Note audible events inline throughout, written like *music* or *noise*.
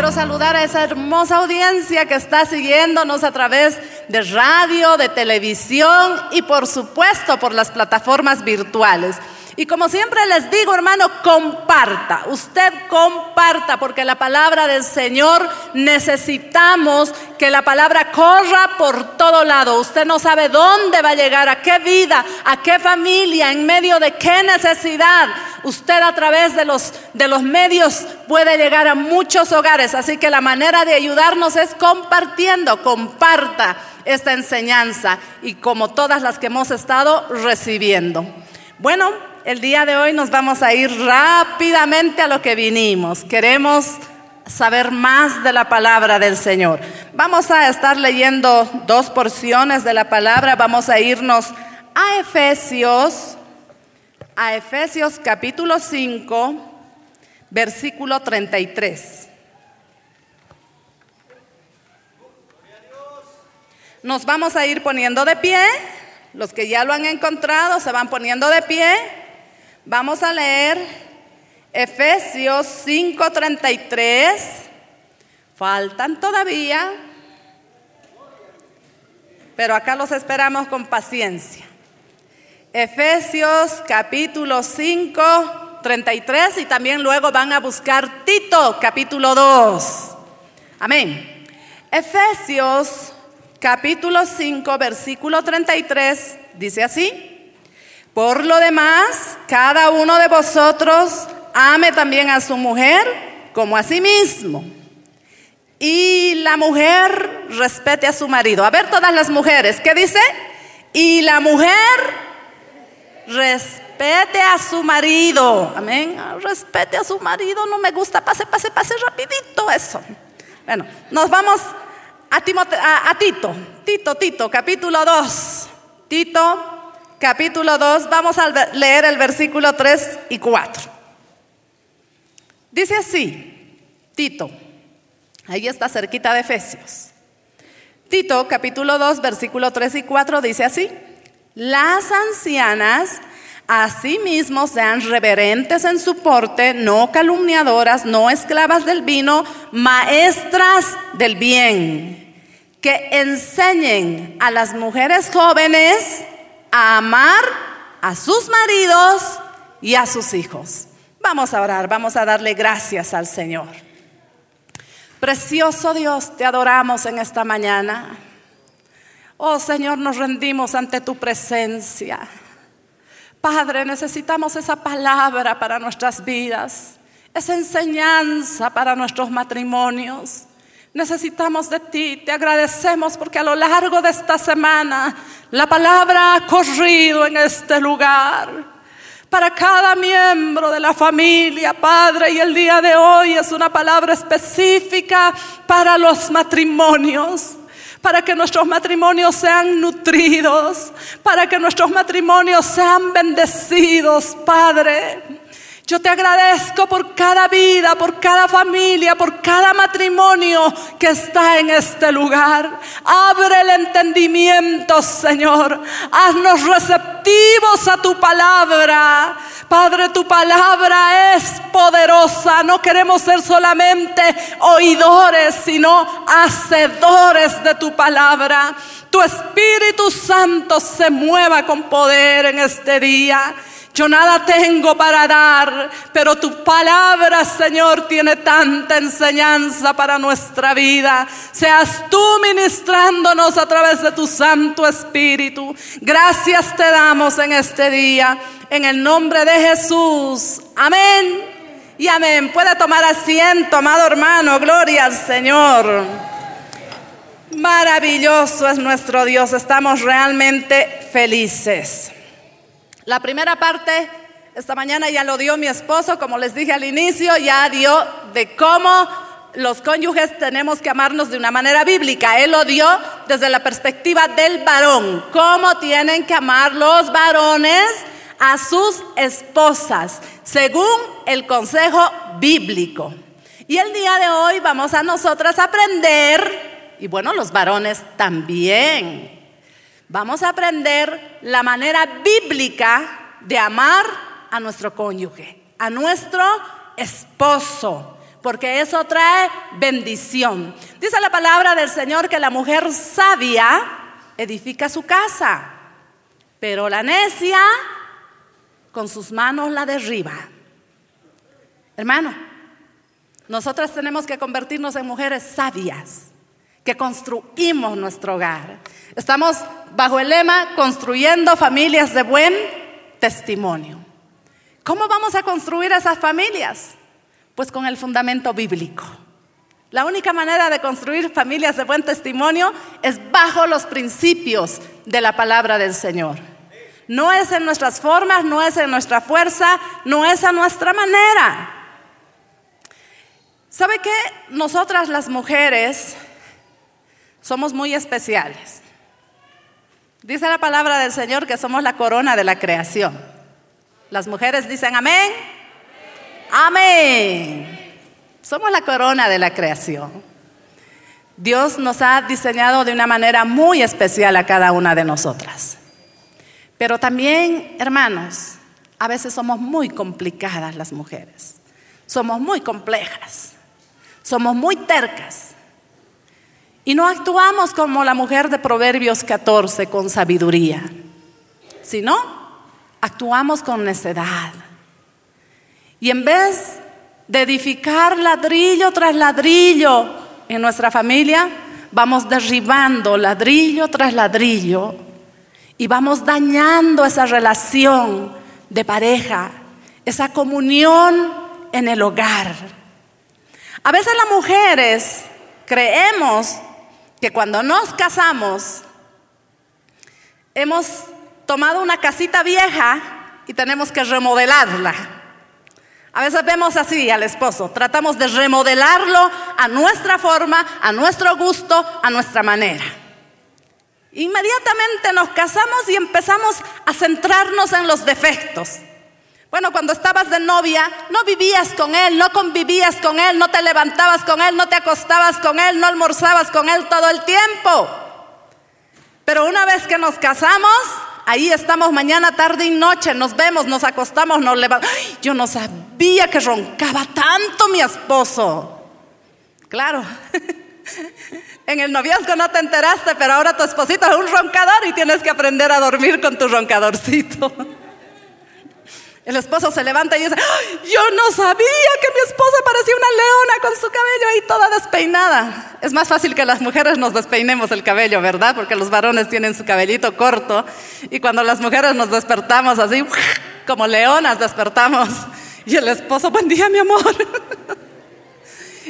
Quiero saludar a esa hermosa audiencia que está siguiéndonos a través de radio, de televisión y por supuesto por las plataformas virtuales. Y como siempre les digo, hermano, comparta. Usted comparta porque la palabra del Señor necesitamos que la palabra corra por todo lado. Usted no sabe dónde va a llegar, a qué vida, a qué familia, en medio de qué necesidad. Usted a través de los, de los medios puede llegar a muchos hogares. Así que la manera de ayudarnos es compartiendo. Comparta esta enseñanza y como todas las que hemos estado recibiendo. Bueno, el día de hoy nos vamos a ir rápidamente a lo que vinimos. Queremos saber más de la palabra del Señor. Vamos a estar leyendo dos porciones de la palabra. Vamos a irnos a Efesios, a Efesios capítulo 5, versículo 33. Nos vamos a ir poniendo de pie. Los que ya lo han encontrado se van poniendo de pie. Vamos a leer Efesios 5:33. Faltan todavía, pero acá los esperamos con paciencia. Efesios capítulo 5, 33 y también luego van a buscar Tito capítulo 2. Amén. Efesios capítulo 5, versículo 33 dice así. Por lo demás, cada uno de vosotros ame también a su mujer como a sí mismo. Y la mujer respete a su marido. A ver todas las mujeres, ¿qué dice? Y la mujer respete a su marido. Amén. Ah, respete a su marido, no me gusta. Pase, pase, pase rapidito eso. Bueno, nos vamos a, a, a Tito. Tito, Tito, capítulo 2. Tito capítulo 2, vamos a leer el versículo 3 y 4. Dice así, Tito, ahí está cerquita de Efesios. Tito, capítulo 2, versículo 3 y 4 dice así, las ancianas asimismo sean reverentes en su porte, no calumniadoras, no esclavas del vino, maestras del bien, que enseñen a las mujeres jóvenes a amar a sus maridos y a sus hijos. Vamos a orar, vamos a darle gracias al Señor. Precioso Dios, te adoramos en esta mañana. Oh Señor, nos rendimos ante tu presencia. Padre, necesitamos esa palabra para nuestras vidas, esa enseñanza para nuestros matrimonios. Necesitamos de ti, te agradecemos porque a lo largo de esta semana la palabra ha corrido en este lugar. Para cada miembro de la familia, Padre, y el día de hoy es una palabra específica para los matrimonios para que nuestros matrimonios sean nutridos, para que nuestros matrimonios sean bendecidos, Padre. Yo te agradezco por cada vida, por cada familia, por cada matrimonio que está en este lugar. Abre el entendimiento, Señor. Haznos receptivos a tu palabra. Padre, tu palabra es poderosa. No queremos ser solamente oidores, sino hacedores de tu palabra. Tu Espíritu Santo se mueva con poder en este día. Yo nada tengo para dar, pero tu palabra, Señor, tiene tanta enseñanza para nuestra vida. Seas tú ministrándonos a través de tu Santo Espíritu. Gracias te damos en este día, en el nombre de Jesús. Amén y amén. Puede tomar asiento, amado hermano. Gloria al Señor. Maravilloso es nuestro Dios, estamos realmente felices. La primera parte, esta mañana ya lo dio mi esposo, como les dije al inicio, ya dio de cómo los cónyuges tenemos que amarnos de una manera bíblica. Él lo dio desde la perspectiva del varón, cómo tienen que amar los varones a sus esposas, según el consejo bíblico. Y el día de hoy vamos a nosotras aprender, y bueno, los varones también, vamos a aprender la manera bíblica de amar a nuestro cónyuge, a nuestro esposo porque eso trae bendición. Dice la palabra del Señor que la mujer sabia edifica su casa, pero la necia con sus manos la derriba. Hermano, nosotras tenemos que convertirnos en mujeres sabias, que construimos nuestro hogar. Estamos bajo el lema construyendo familias de buen testimonio. ¿Cómo vamos a construir esas familias? Pues con el fundamento bíblico. La única manera de construir familias de buen testimonio es bajo los principios de la palabra del Señor. No es en nuestras formas, no es en nuestra fuerza, no es a nuestra manera. ¿Sabe qué? Nosotras las mujeres somos muy especiales. Dice la palabra del Señor que somos la corona de la creación. Las mujeres dicen amén. Amén. Somos la corona de la creación. Dios nos ha diseñado de una manera muy especial a cada una de nosotras. Pero también, hermanos, a veces somos muy complicadas las mujeres. Somos muy complejas. Somos muy tercas. Y no actuamos como la mujer de Proverbios 14 con sabiduría, sino actuamos con necedad y en vez de edificar ladrillo tras ladrillo en nuestra familia, vamos derribando ladrillo tras ladrillo y vamos dañando esa relación de pareja, esa comunión en el hogar. A veces las mujeres creemos que cuando nos casamos hemos tomado una casita vieja y tenemos que remodelarla. A veces vemos así al esposo, tratamos de remodelarlo a nuestra forma, a nuestro gusto, a nuestra manera. Inmediatamente nos casamos y empezamos a centrarnos en los defectos. Bueno, cuando estabas de novia, no vivías con él, no convivías con él, no te levantabas con él, no te acostabas con él, no almorzabas con él todo el tiempo. Pero una vez que nos casamos, Ahí estamos mañana, tarde y noche, nos vemos, nos acostamos, nos levantamos. Yo no sabía que roncaba tanto mi esposo. Claro, *laughs* en el noviazgo no te enteraste, pero ahora tu esposito es un roncador y tienes que aprender a dormir con tu roncadorcito. *laughs* El esposo se levanta y dice, yo no sabía que mi esposa parecía una leona con su cabello ahí toda despeinada. Es más fácil que las mujeres nos despeinemos el cabello, ¿verdad? Porque los varones tienen su cabellito corto y cuando las mujeres nos despertamos así, *laughs* como leonas despertamos. Y el esposo, buen día mi amor. *laughs*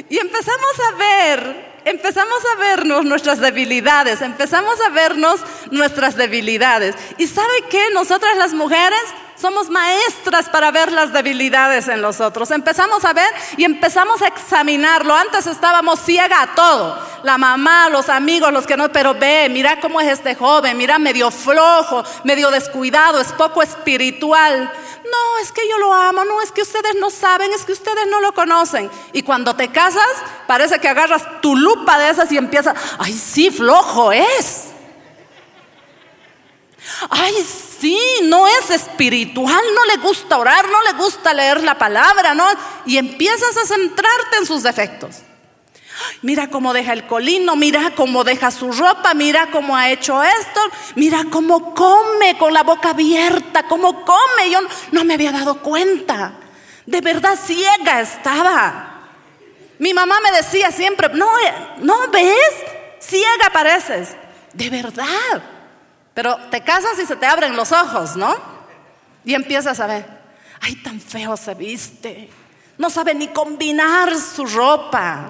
Y empezamos a ver empezamos a vernos nuestras debilidades, empezamos a vernos nuestras debilidades. ¿Y sabe qué? Nosotras las mujeres somos maestras para ver las debilidades en los otros. Empezamos a ver y empezamos a examinarlo. Antes estábamos ciega a todo. La mamá, los amigos, los que no, pero ve, mira cómo es este joven, mira medio flojo, medio descuidado, es poco espiritual. No, es que yo lo amo, no, es que ustedes no saben, es que ustedes no lo conocen. Y cuando te casas, parece que agarras tu lupa de esas y empiezas, ay, sí, flojo es. Ay, sí, no es espiritual, no le gusta orar, no le gusta leer la palabra, ¿no? Y empiezas a centrarte en sus defectos. Mira cómo deja el colino, mira cómo deja su ropa, mira cómo ha hecho esto, mira cómo come con la boca abierta, cómo come. Yo no me había dado cuenta. De verdad ciega estaba. Mi mamá me decía siempre, no, no ves, ciega pareces. De verdad. Pero te casas y se te abren los ojos, ¿no? Y empiezas a ver, ay, tan feo se viste. No sabe ni combinar su ropa.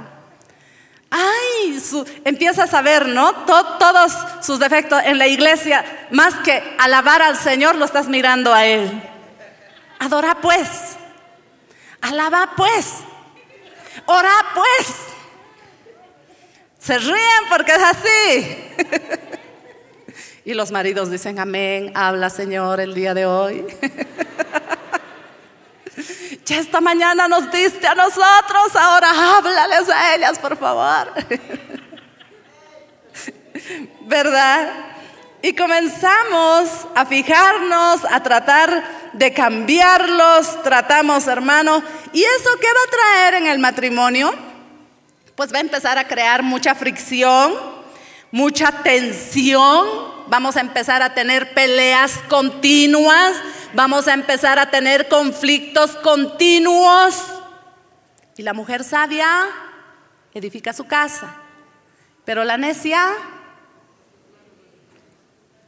Ay, empiezas a ver, ¿no? To- todos sus defectos en la iglesia, más que alabar al Señor, lo estás mirando a Él. Adora pues. Alaba pues. Ora pues. Se ríen porque es así. *laughs* y los maridos dicen, amén, habla Señor el día de hoy. *laughs* ya esta mañana nos diste a nosotros, ahora háblales a ellas, por favor. *laughs* ¿Verdad? Y comenzamos a fijarnos, a tratar de cambiarlos, tratamos, hermano. ¿Y eso qué va a traer en el matrimonio? Pues va a empezar a crear mucha fricción, mucha tensión. Vamos a empezar a tener peleas continuas, vamos a empezar a tener conflictos continuos. Y la mujer sabia edifica su casa, pero la necia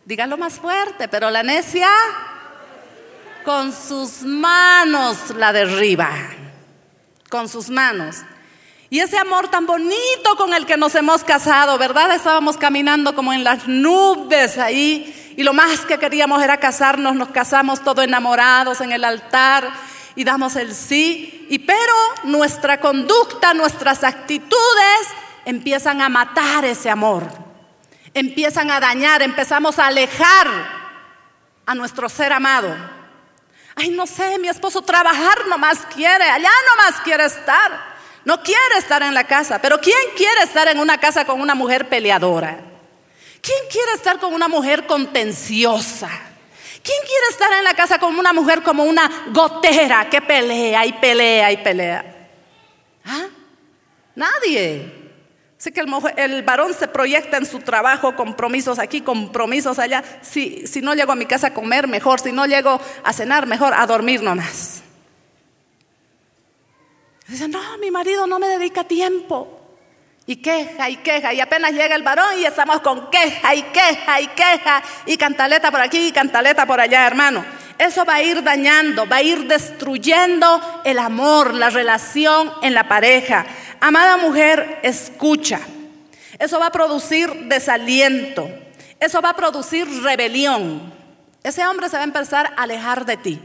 Dígalo más fuerte, pero la necia con sus manos la derriba. Con sus manos. Y ese amor tan bonito con el que nos hemos casado, ¿verdad? Estábamos caminando como en las nubes ahí y lo más que queríamos era casarnos, nos casamos todos enamorados en el altar y damos el sí, y pero nuestra conducta, nuestras actitudes empiezan a matar ese amor empiezan a dañar, empezamos a alejar a nuestro ser amado. Ay, no sé, mi esposo trabajar nomás quiere, allá nomás quiere estar. No quiere estar en la casa, pero ¿quién quiere estar en una casa con una mujer peleadora? ¿Quién quiere estar con una mujer contenciosa? ¿Quién quiere estar en la casa con una mujer como una gotera que pelea y pelea y pelea? ¿Ah? Nadie. Sé que el, el, varón se proyecta en su trabajo, compromisos aquí, compromisos allá. Si, si no llego a mi casa a comer, mejor. Si no llego a cenar, mejor a dormir nomás. Dice, no, mi marido no me dedica tiempo. Y queja y queja. Y apenas llega el varón y estamos con queja y queja y queja. Y cantaleta por aquí y cantaleta por allá, hermano. Eso va a ir dañando, va a ir destruyendo el amor, la relación en la pareja. Amada mujer, escucha. Eso va a producir desaliento. Eso va a producir rebelión. Ese hombre se va a empezar a alejar de ti.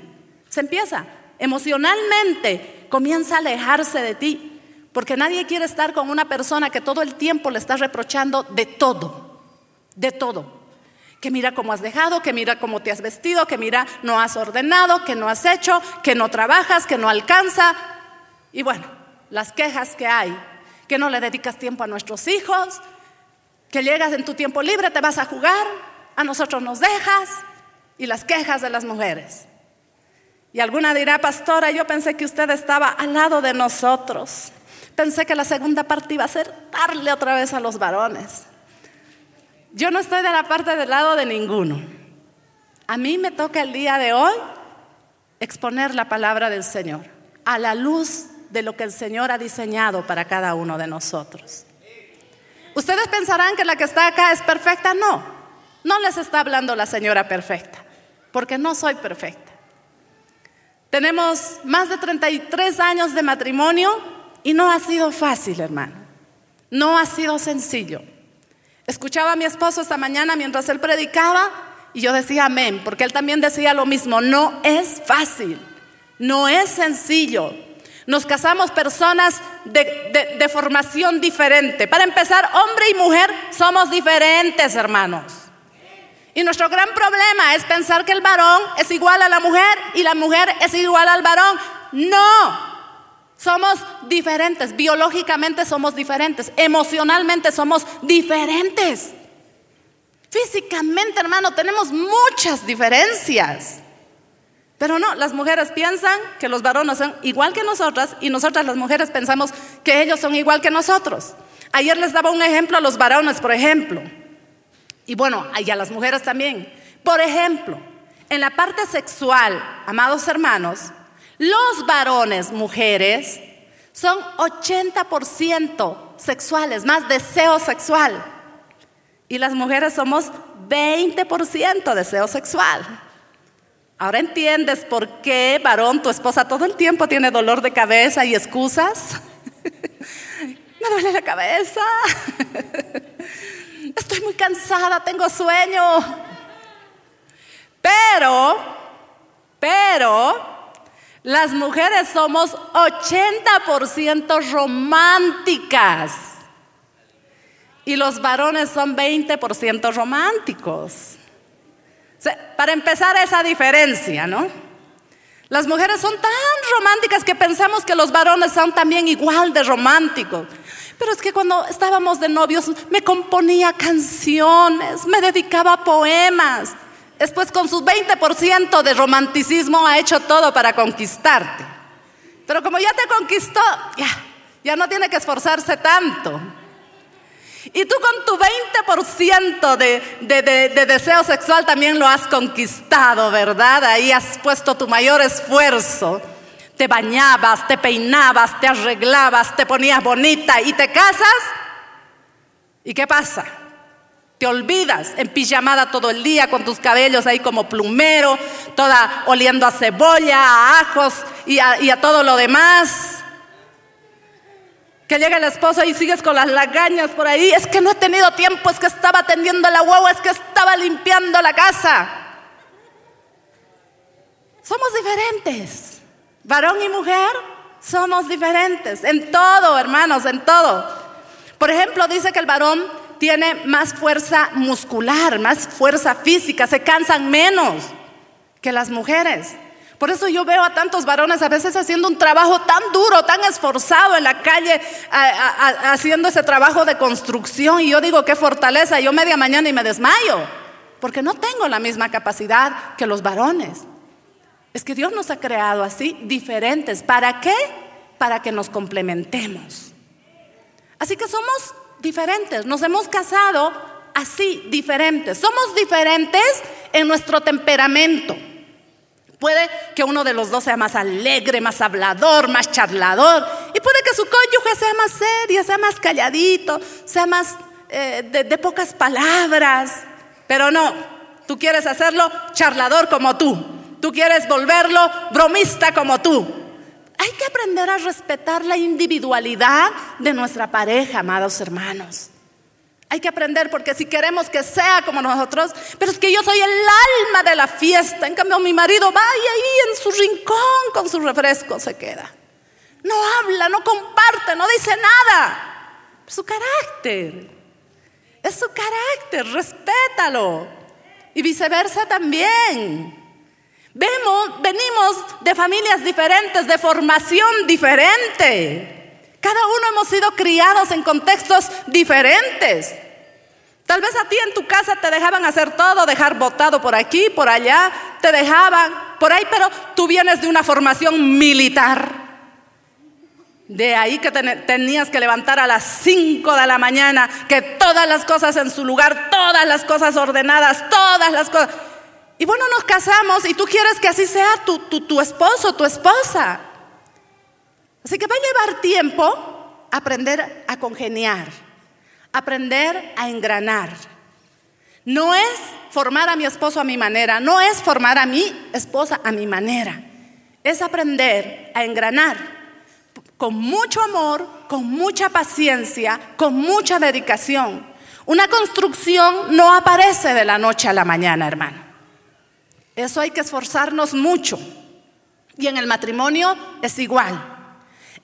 Se empieza emocionalmente, comienza a alejarse de ti. Porque nadie quiere estar con una persona que todo el tiempo le está reprochando de todo. De todo. Que mira cómo has dejado, que mira cómo te has vestido, que mira no has ordenado, que no has hecho, que no trabajas, que no alcanza. Y bueno, las quejas que hay, que no le dedicas tiempo a nuestros hijos, que llegas en tu tiempo libre, te vas a jugar, a nosotros nos dejas, y las quejas de las mujeres. Y alguna dirá, pastora, yo pensé que usted estaba al lado de nosotros. Pensé que la segunda parte iba a ser darle otra vez a los varones. Yo no estoy de la parte del lado de ninguno. A mí me toca el día de hoy exponer la palabra del Señor a la luz de lo que el Señor ha diseñado para cada uno de nosotros. Ustedes pensarán que la que está acá es perfecta. No, no les está hablando la señora perfecta, porque no soy perfecta. Tenemos más de 33 años de matrimonio y no ha sido fácil, hermano. No ha sido sencillo. Escuchaba a mi esposo esta mañana mientras él predicaba y yo decía amén, porque él también decía lo mismo. No es fácil, no es sencillo. Nos casamos personas de, de, de, formación diferente. Para empezar, hombre y mujer somos diferentes, hermanos. Y nuestro gran problema es pensar que el varón es igual a la mujer y la mujer es igual al varón. No, somos diferentes, biológicamente somos diferentes, emocionalmente somos diferentes. Físicamente, hermano, tenemos muchas diferencias. Pero no, las mujeres piensan que los varones son igual que nosotras y nosotras las mujeres pensamos que ellos son igual que nosotros. Ayer les daba un ejemplo a los varones, por ejemplo. Y bueno, y a las mujeres también. Por ejemplo, en la parte sexual, amados hermanos, los varones, mujeres, son 80% sexuales, más deseo sexual. Y las mujeres somos 20% deseo sexual. Ahora entiendes por qué, varón, tu esposa todo el tiempo tiene dolor de cabeza y excusas. *laughs* duele la cabeza. *laughs* Estoy muy cansada, tengo sueño. Pero, pero, las mujeres somos 80% románticas y los varones son 20% románticos. para empezar esa diferencia, ¿no? Las mujeres son tan románticas que pensamos que los varones son también igual de románticos. Pero es que cuando estábamos de novios me componía canciones, me dedicaba poemas. Después con su 20% de romanticismo ha hecho todo para conquistarte. Pero como ya te conquistó, ya, ya no tiene que esforzarse tanto. Y tú con tu 20% de, de, deseo sexual también lo has conquistado, ¿verdad? Ahí has puesto tu mayor esfuerzo. Te bañabas, te peinabas, te arreglabas, te ponías bonita y te casas. ¿Y qué pasa? Te olvidas en pijamada todo el día con tus cabellos ahí como plumero, toda oliendo a cebolla, a ajos y a, todo lo demás. Que llega el esposo y sigues con las lagañas por ahí. Es que no he tenido tiempo, es que estaba atendiendo la huevo, es que estaba limpiando la casa. Somos diferentes. Varón y mujer somos diferentes. En todo, hermanos, en todo. Por ejemplo, dice que el varón tiene más fuerza muscular, más fuerza física, se cansan menos que las mujeres. Por eso yo veo a tantos varones a veces haciendo un trabajo tan duro, tan esforzado en la calle, haciendo ese trabajo de construcción. Y yo digo, qué fortaleza, yo media mañana y me desmayo, porque no tengo la misma capacidad que los varones. Es que Dios nos ha creado así, diferentes. ¿Para qué? Para que nos complementemos. Así que somos diferentes, nos hemos casado así, diferentes. Somos diferentes en nuestro temperamento. Puede que uno de los dos sea más alegre, más hablador, más charlador. Y puede que su cónyuge sea más serio, sea más calladito, sea más eh, de, pocas palabras. Pero no, tú quieres hacerlo charlador como tú. Tú quieres volverlo bromista como tú. Hay que aprender a respetar la individualidad de nuestra pareja, amados hermanos. Hay que aprender porque si queremos que sea como nosotros, pero es que yo soy el alma de la fiesta. En cambio, mi marido va ahí en su rincón con su refresco se queda. No habla, no comparte, no dice nada. Su carácter. Es su carácter, respétalo. Y viceversa también. Vemos, venimos de familias diferentes, de formación diferente. Cada uno hemos sido criados en contextos diferentes. Tal vez a ti en tu casa te dejaban hacer todo, dejar botado por aquí, por allá, te dejaban por ahí, pero tú vienes de una formación militar. De ahí que tenías que levantar a las 5 de la mañana, que todas las cosas en su lugar, todas las cosas ordenadas, todas las cosas. Y bueno, nos casamos y tú quieres que así sea tu, tu, tu esposo, tu esposa. Así que va a llevar tiempo aprender a congeniar, aprender a engranar. No es formar a mi esposo a mi manera, no es formar a mi esposa a mi manera. Es aprender a engranar con mucho amor, con mucha paciencia, con mucha dedicación. Una construcción no aparece de la noche a la mañana, hermano. Eso hay que esforzarnos mucho. Y en el matrimonio es igual.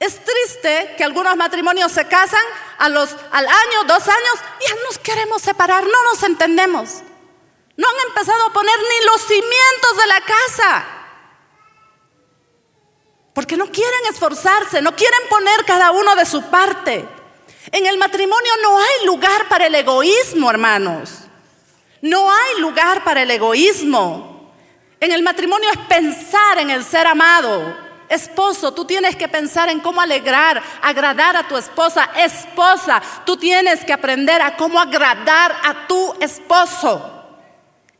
Es triste que algunos matrimonios se casan a los, al año, dos años, y ya nos queremos separar, no nos entendemos. No han empezado a poner ni los cimientos de la casa. Porque no quieren esforzarse, no quieren poner cada uno de su parte. En el matrimonio no hay lugar para el egoísmo, hermanos. No hay lugar para el egoísmo. En el matrimonio es pensar en el ser amado, Esposo, tú tienes que pensar en cómo alegrar, agradar a tu esposa. Esposa, tú tienes que aprender a cómo agradar a tu esposo.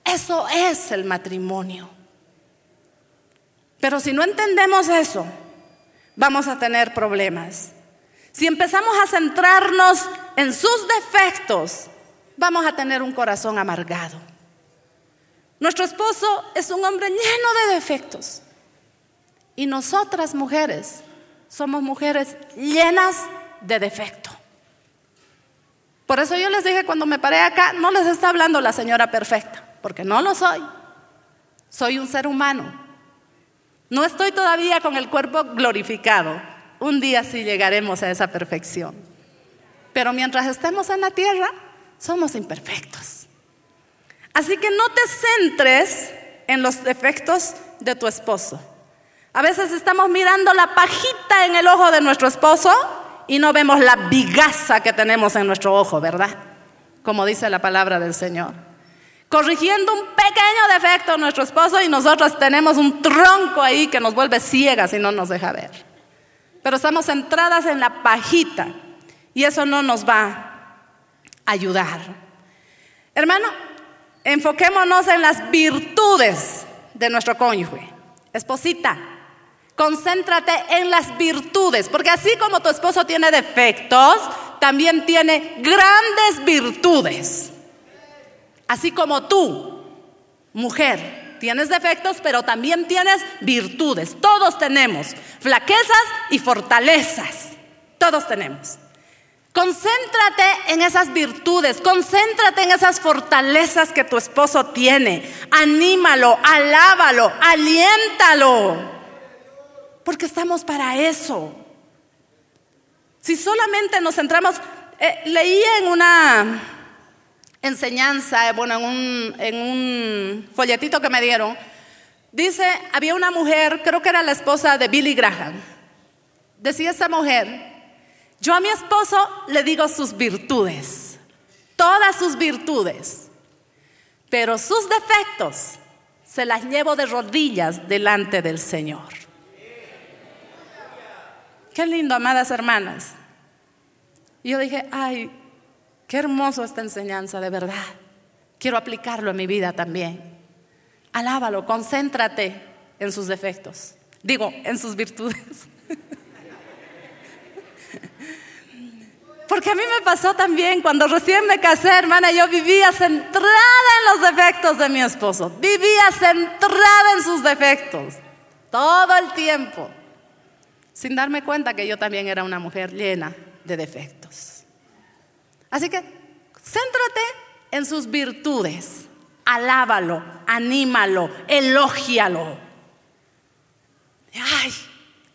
Eso es el matrimonio. Pero si no entendemos eso, vamos a tener problemas. Si empezamos a centrarnos en sus defectos, vamos a tener un corazón amargado. Nuestro esposo es un hombre lleno de defectos. Y nosotras mujeres somos mujeres llenas de defecto. Por eso yo les dije cuando me paré acá, no les está hablando la señora perfecta, porque no lo soy. Soy un ser humano. No estoy todavía con el cuerpo glorificado. Un día sí llegaremos a esa perfección. Pero mientras estemos en la tierra, somos imperfectos. Así que no te centres en los defectos de tu esposo. A veces estamos mirando la pajita en el ojo de nuestro esposo y no vemos la vigaza que tenemos en nuestro ojo, ¿verdad? Como dice la palabra del Señor. Corrigiendo un pequeño defecto en nuestro esposo y nosotros tenemos un tronco ahí que nos vuelve ciegas y no nos deja ver. Pero estamos centradas en la pajita y eso no nos va a ayudar. Hermano, enfoquémonos en las virtudes de nuestro cónyuge. Esposita, Concéntrate en las virtudes, porque así como tu esposo tiene defectos, también tiene grandes virtudes. Así como tú, mujer, tienes defectos, pero también tienes virtudes. Todos tenemos flaquezas y fortalezas. Todos tenemos. Concéntrate en esas virtudes, concéntrate en esas fortalezas que tu esposo tiene. Anímalo, alábalo, aliéntalo porque estamos para eso. Si solamente nos centramos, eh, leía en una enseñanza, bueno, en un, en un folletito que me dieron, dice, había una mujer, creo que era la esposa de Billy Graham, decía esta mujer, yo a mi esposo le digo sus virtudes, todas sus virtudes, pero sus defectos se las llevo de rodillas delante del Señor. Qué lindo, amadas hermanas. Y yo dije, ay, qué hermoso esta enseñanza, de verdad. Quiero aplicarlo en mi vida también. Alábalo, concéntrate en sus defectos. Digo, en sus virtudes. *laughs* Porque a mí me pasó también cuando recién me casé, hermana, yo vivía centrada en los defectos de mi esposo. Vivía centrada en sus defectos. Todo el tiempo sin darme cuenta que yo también era una mujer llena de defectos. Así que céntrate en sus virtudes, alábalo, anímalo, elógialo. Ay,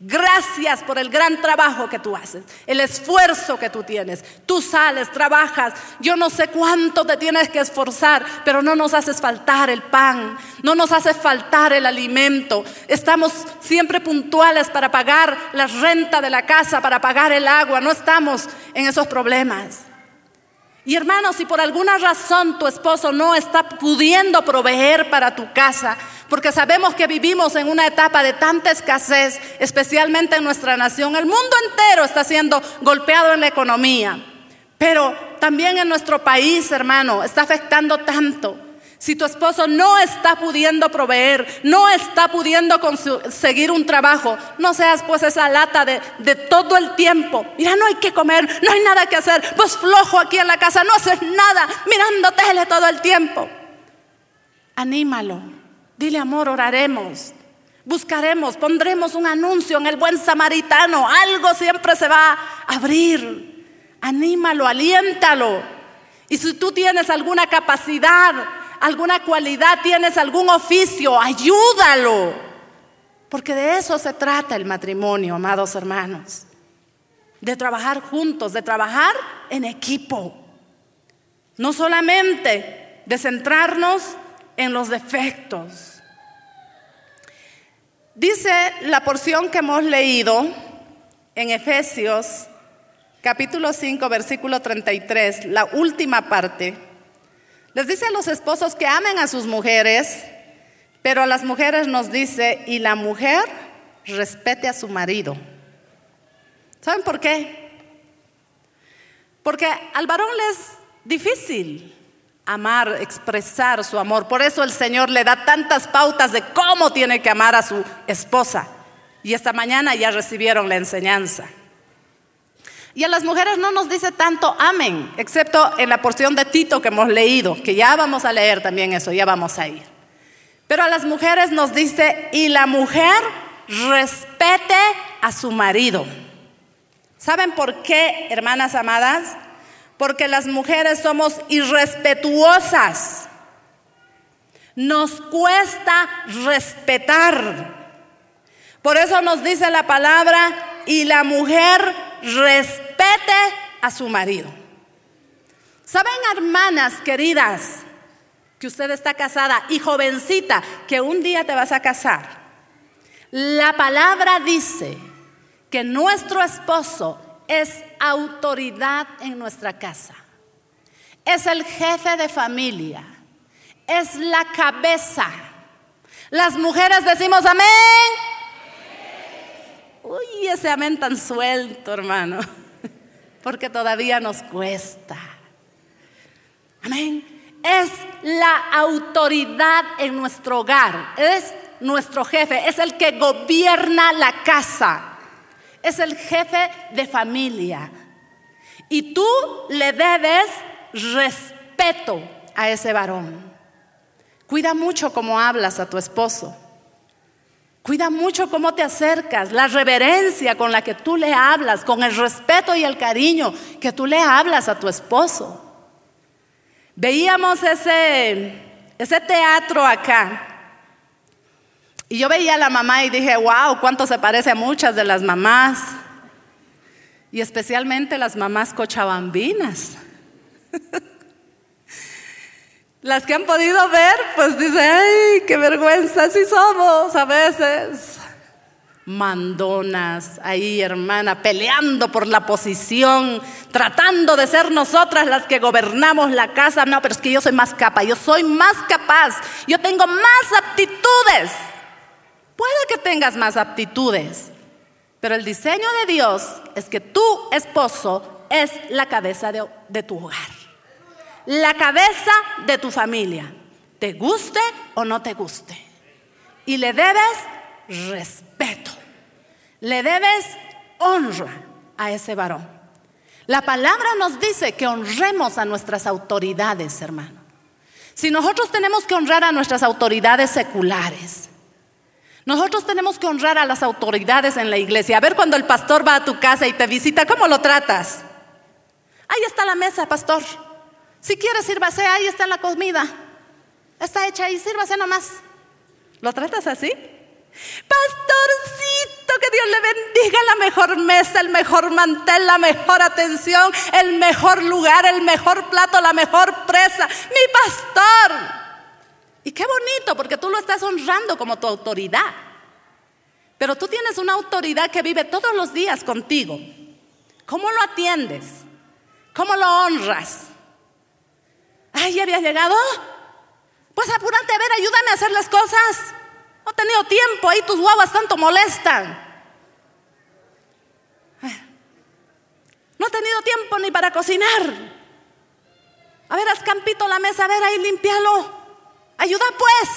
Gracias por el gran trabajo que tú haces, el esfuerzo que tú tienes. Tú sales, trabajas, yo no sé cuánto te tienes que esforzar, pero no nos haces faltar el pan, no nos hace faltar el alimento. Estamos siempre puntuales para pagar la renta de la casa, para pagar el agua, no estamos en esos problemas. Y hermanos, si por alguna razón tu esposo no está pudiendo proveer para tu casa, porque sabemos que vivimos en una etapa de tanta escasez, especialmente en nuestra nación. El mundo entero está siendo golpeado en la economía, pero también en nuestro país, hermano, está afectando tanto. Si tu esposo no está pudiendo proveer, no está pudiendo conseguir un trabajo, no seas pues esa lata de, de, todo el tiempo. Mira, no hay que comer, no hay nada que hacer, pues flojo aquí en la casa, no haces nada, mirando todo el tiempo. Anímalo. Dile, amor, oraremos. Buscaremos, pondremos un anuncio en el buen samaritano. Algo siempre se va a abrir. Anímalo, aliéntalo. Y si tú tienes alguna capacidad, alguna cualidad, tienes algún oficio, ayúdalo. Porque de eso se trata el matrimonio, amados hermanos. De trabajar juntos, de trabajar en equipo. No solamente de centrarnos en los defectos. Dice la porción que hemos leído en Efesios capítulo 5 versículo 33, la última parte. Les dice a los esposos que amen a sus mujeres, pero a las mujeres nos dice, y la mujer respete a su marido. ¿Saben por qué? Porque al varón le es difícil amar, expresar su amor. Por eso el Señor le da tantas pautas de cómo tiene que amar a su esposa. Y esta mañana ya recibieron la enseñanza. Y a las mujeres no nos dice tanto amén, excepto en la porción de Tito que hemos leído, que ya vamos a leer también eso, ya vamos a ir. Pero a las mujeres nos dice, y la mujer respete a su marido. ¿Saben por qué, hermanas amadas? Porque las mujeres somos irrespetuosas. Nos cuesta respetar. Por eso nos dice la palabra, y la mujer respete a su marido. ¿Saben, hermanas queridas, que usted está casada y jovencita, que un día te vas a casar? La palabra dice que nuestro esposo es autoridad en nuestra casa. Es el jefe de familia. Es la cabeza. Las mujeres decimos amén. Uy, ese amén tan suelto, hermano. *laughs* Porque todavía nos cuesta. Amén. Es la autoridad en nuestro hogar. Es nuestro jefe. Es el que gobierna la casa es el jefe de familia. Y tú le debes respeto a ese varón. Cuida mucho cómo hablas a tu esposo. Cuida mucho cómo te acercas, la reverencia con la que tú le hablas, con el respeto y el cariño que tú le hablas a tu esposo. Veíamos ese, ese teatro acá y yo veía a la mamá y dije, wow, cuánto se parece a muchas de las mamás. Y especialmente las mamás cochabambinas. *laughs* las que han podido ver, pues dicen, ay, qué vergüenza, así somos a veces. Mandonas, ahí hermana, peleando por la posición, tratando de ser nosotras las que gobernamos la casa. No, pero es que yo soy más capaz, yo soy más capaz, yo tengo más aptitudes. Puede que tengas más aptitudes, pero el diseño de Dios es que tu esposo es la cabeza de, tu hogar, la cabeza de tu familia, te guste o no te guste. Y le debes respeto, le debes honra a ese varón. La palabra nos dice que honremos a nuestras autoridades, hermano. Si nosotros tenemos que honrar a nuestras autoridades seculares, nosotros tenemos que honrar a las autoridades en la iglesia. A ver cuando el pastor va a tu casa y te visita, ¿cómo lo tratas? Ahí está la mesa, pastor. Si quieres, sírvase, ahí está la comida. Está hecha ahí, sírvase nomás. ¿Lo tratas así? Pastorcito, que Dios le bendiga la mejor mesa, el mejor mantel, la mejor atención, el mejor lugar, el mejor plato, la mejor presa. Mi pastor. Y qué bonito, porque tú lo estás honrando como tu autoridad. Pero tú tienes una autoridad que vive todos los días contigo. ¿Cómo lo atiendes? ¿Cómo lo honras? Ay, ¿ya habías llegado? Pues apúrate, a ver, ayúdame a hacer las cosas. No he tenido tiempo, ahí tus guaguas tanto molestan. No he tenido tiempo ni para cocinar. A ver, haz campito la mesa, a ver, ahí limpialo. Ayuda pues.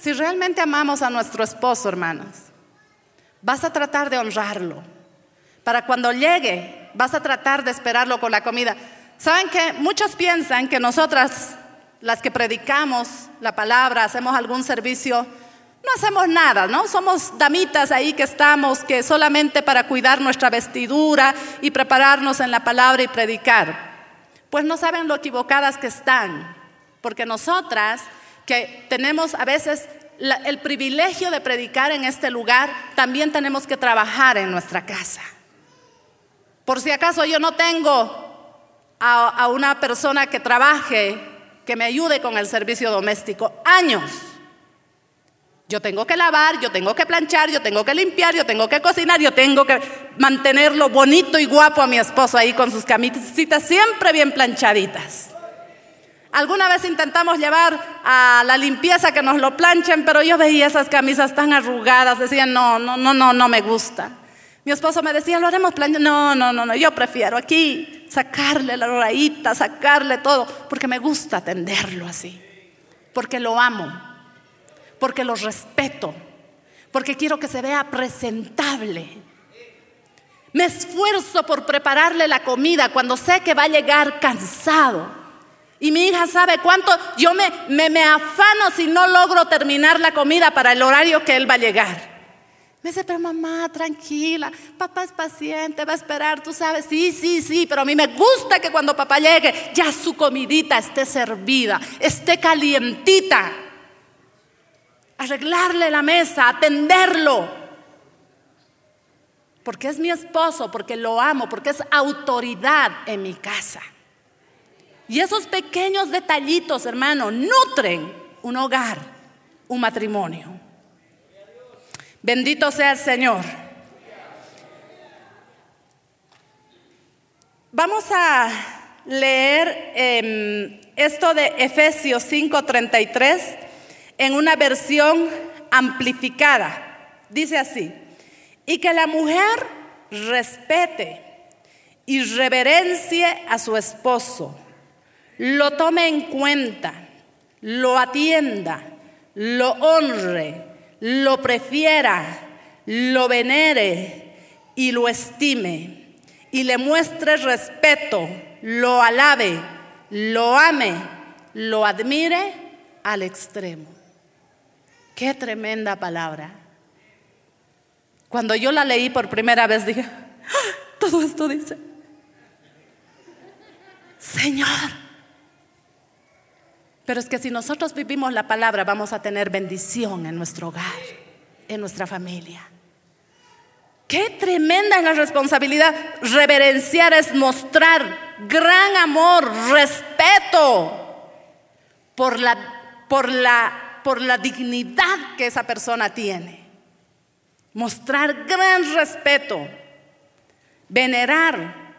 Si realmente amamos a nuestro esposo, hermanos, vas a tratar de honrarlo. Para cuando llegue, vas a tratar de esperarlo con la comida. ¿Saben que muchos piensan que nosotras, las que predicamos la palabra, hacemos algún servicio? No hacemos nada, ¿no? Somos damitas ahí que estamos, que solamente para cuidar nuestra vestidura y prepararnos en la palabra y predicar pues no saben lo equivocadas que están, porque nosotras que tenemos a veces el privilegio de predicar en este lugar, también tenemos que trabajar en nuestra casa. Por si acaso yo no tengo a, una persona que trabaje, que me ayude con el servicio doméstico, años. Yo tengo que lavar, yo tengo que planchar, yo tengo que limpiar, yo tengo que cocinar, yo tengo que mantenerlo bonito y guapo a mi esposo ahí con sus camisitas siempre bien planchaditas. Alguna vez intentamos llevar a la limpieza que nos lo planchen, pero yo veía esas camisas tan arrugadas, decían, no, no, no, no, no me gusta. Mi esposo me decía, lo haremos planchar. No, no, no, no, yo prefiero aquí sacarle la rayita, sacarle todo, porque me gusta atenderlo así, porque lo amo porque los respeto, porque quiero que se vea presentable. Me esfuerzo por prepararle la comida cuando sé que va a llegar cansado. Y mi hija sabe cuánto yo me, me, me afano si no logro terminar la comida para el horario que él va a llegar. Me dice, pero mamá, tranquila, papá es paciente, va a esperar, tú sabes, sí, sí, sí, pero a mí me gusta que cuando papá llegue ya su comidita esté servida, esté calientita. Arreglarle la mesa, atenderlo. Porque es mi esposo, porque lo amo, porque es autoridad en mi casa. Y esos pequeños detallitos, hermano, nutren un hogar, un matrimonio. Bendito sea el Señor. Vamos a leer em, esto de Efesios 5:33 en una versión amplificada. Dice así, y que la mujer respete y reverencie a su esposo, lo tome en cuenta, lo atienda, lo honre lo prefiera, lo venere y lo estime y le muestre respeto, lo alabe, lo ame, lo admire al extremo. Qué tremenda palabra. Cuando yo la leí por primera vez dije, ¡Ah! todo esto dice, Señor, pero es que si nosotros vivimos la palabra, vamos a tener bendición en nuestro hogar, en nuestra familia. Qué tremenda es la responsabilidad. Reverenciar es mostrar gran amor, respeto por la, por la, por la dignidad que esa persona tiene. Mostrar gran respeto, venerar,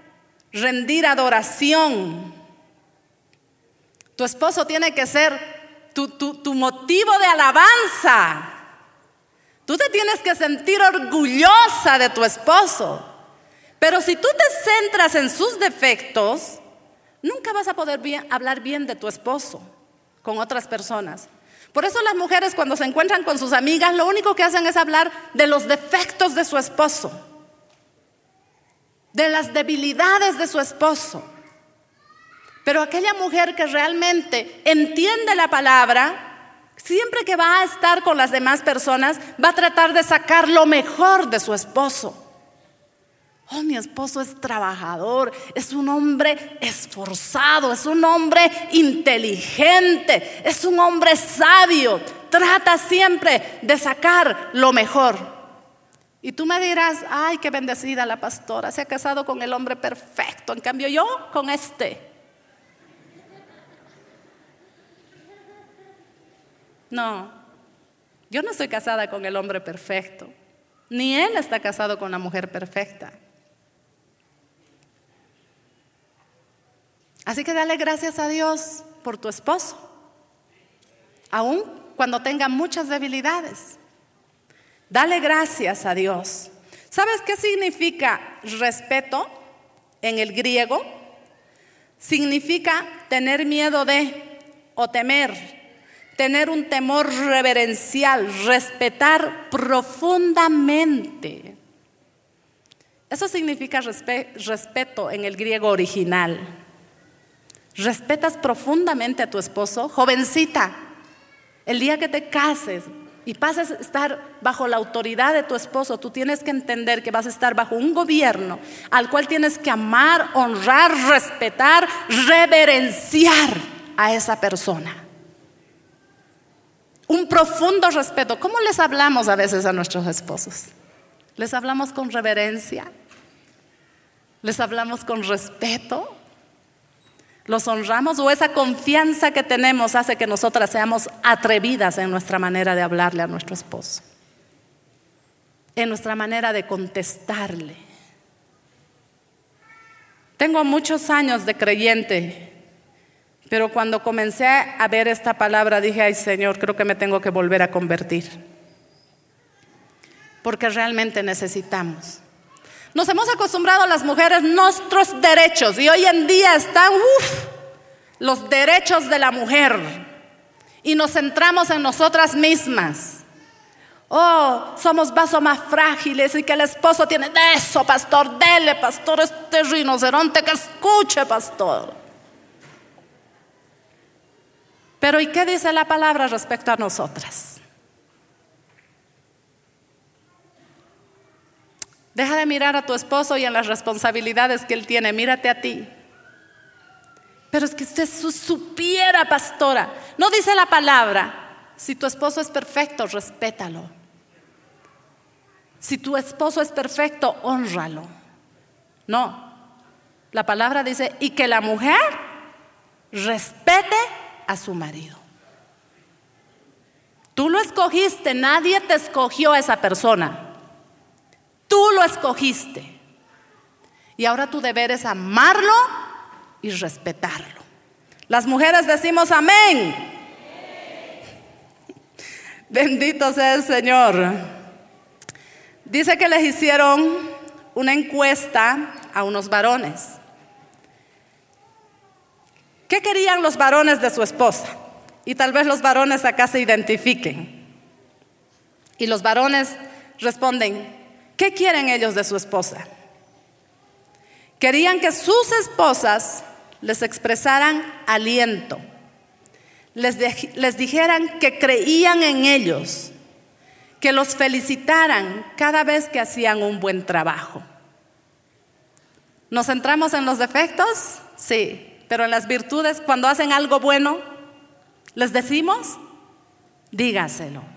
rendir adoración tu esposo tiene que ser tu, motivo de alabanza. Tú te tienes que sentir orgullosa de tu esposo. Pero si tú te centras en sus defectos, nunca vas a poder hablar bien de tu esposo con otras personas. Por eso las mujeres cuando se encuentran con sus amigas, lo único que hacen es hablar de los defectos de su esposo, de las debilidades de su esposo. Pero aquella mujer que realmente entiende la palabra, siempre que va a estar con las demás personas, va a tratar de sacar lo mejor de su esposo. Oh, mi esposo es trabajador, es un hombre esforzado, es un hombre inteligente, es un hombre sabio. Trata siempre de sacar lo mejor. Y tú me dirás, ay, qué bendecida la pastora, se ha casado con el hombre perfecto, en cambio yo con este. No, yo no estoy casada con el hombre perfecto, ni él está casado con la mujer perfecta. Así que dale gracias a Dios por tu esposo, aun cuando tenga muchas debilidades. Dale gracias a Dios. ¿Sabes qué significa respeto en el griego? Significa tener miedo de o temer tener un temor reverencial, respetar profundamente. Eso significa respeto en el griego original. Respetas profundamente a tu esposo, jovencita. El día que te cases y pases a estar bajo la autoridad de tu esposo, tú tienes que entender que vas a estar bajo un gobierno al cual tienes que amar, honrar, respetar, reverenciar a esa persona un profundo respeto. ¿Cómo les hablamos a veces a nuestros esposos? ¿Les hablamos con reverencia? ¿Les hablamos con respeto? ¿Los honramos o esa confianza que tenemos hace que nosotras seamos atrevidas en nuestra manera de hablarle a nuestro esposo? En nuestra manera de contestarle. Tengo muchos años de creyente pero cuando comencé a ver esta palabra dije, ay Señor, creo que me tengo que volver a convertir. Porque realmente necesitamos. Nos hemos acostumbrado a las mujeres nuestros derechos y hoy en día están los derechos de la mujer y nos centramos en nosotras mismas. Oh, somos vasos más frágiles y que el esposo tiene eso, pastor, dele, pastor, este rinoceronte que escuche, pastor. Pero ¿y qué dice la palabra respecto a nosotras? Deja de mirar a tu esposo y en las responsabilidades que él tiene, mírate a ti. Pero es que usted supiera, pastora, no dice la palabra, si tu esposo es perfecto, respétalo. Si tu esposo es perfecto, honralo. No, la palabra dice, y que la mujer respete a su marido. Tú lo escogiste, nadie te escogió a esa persona. Tú lo escogiste. Y ahora tu deber es amarlo y respetarlo. Las mujeres decimos amén. *laughs* Bendito sea el Señor. Dice que les hicieron una encuesta a unos varones. ¿Qué querían los varones de su esposa? Y tal vez los varones acá se identifiquen. Y los varones responden, ¿qué quieren ellos de su esposa? Querían que sus esposas les expresaran aliento, les, les dijeran que creían en ellos, que los felicitaran cada vez que hacían un buen trabajo. ¿Nos centramos en los defectos? Sí, pero en las virtudes, cuando hacen algo bueno, ¿les decimos? Dígaselo.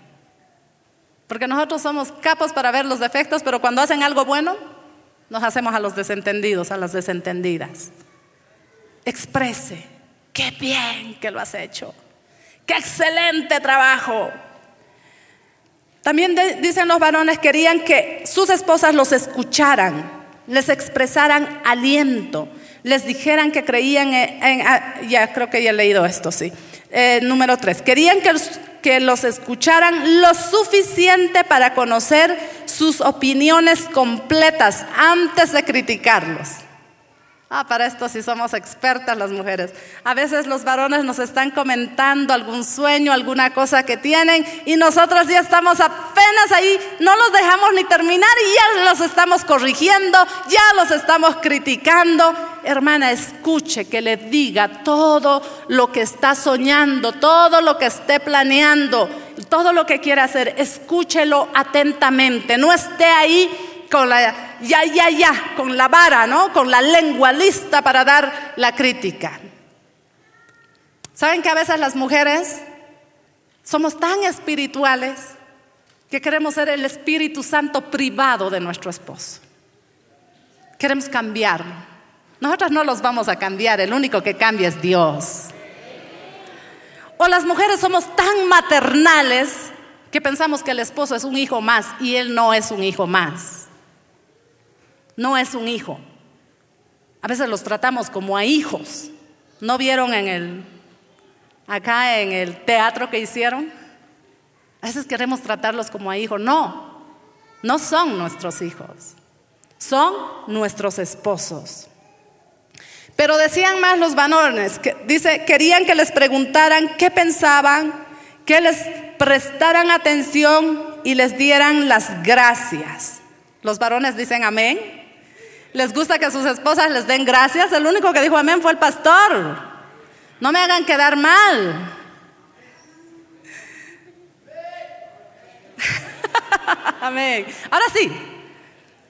Porque nosotros somos capos para ver los defectos, pero cuando hacen algo bueno, nos hacemos a los desentendidos, a las desentendidas. Exprese, qué bien que lo has hecho, qué excelente trabajo. También dicen los varones, querían que sus esposas los escucharan, les expresaran aliento, les dijeran que creían en, ah, ya creo que ya he leído esto, sí. Eh, número tres, querían que que los escucharan lo suficiente para conocer sus opiniones completas antes de criticarlos. Ah, para esto sí somos expertas las mujeres. A veces los varones nos están comentando algún sueño, alguna cosa que tienen y nosotros ya estamos apenas ahí, no los dejamos ni terminar y ya los estamos corrigiendo, ya los estamos criticando. Hermana, escuche que le diga todo lo que está soñando, todo lo que esté planeando, todo lo que quiera hacer, escúchelo atentamente, no esté ahí con la ya, ya, ya, con la vara, ¿no? Con la lengua lista para dar la crítica. ¿Saben que a veces las mujeres somos tan espirituales que queremos ser el Espíritu Santo privado de nuestro esposo? Queremos cambiarlo. Nosotras no los vamos a cambiar, el único que cambia es Dios. O las mujeres somos tan maternales que pensamos que el esposo es un hijo más y él no es un hijo más no es un hijo. A veces los tratamos como a hijos. ¿No vieron en el acá en el teatro que hicieron? A veces queremos tratarlos como a hijos. No, no son nuestros hijos. Son nuestros esposos. Pero decían más los varones, que, dice, querían que les preguntaran qué pensaban, que les prestaran atención y les dieran las gracias. Los varones dicen amén. Les gusta que sus esposas les den gracias. El único que dijo amén fue el pastor. No me hagan quedar mal. *laughs* amén. Ahora sí,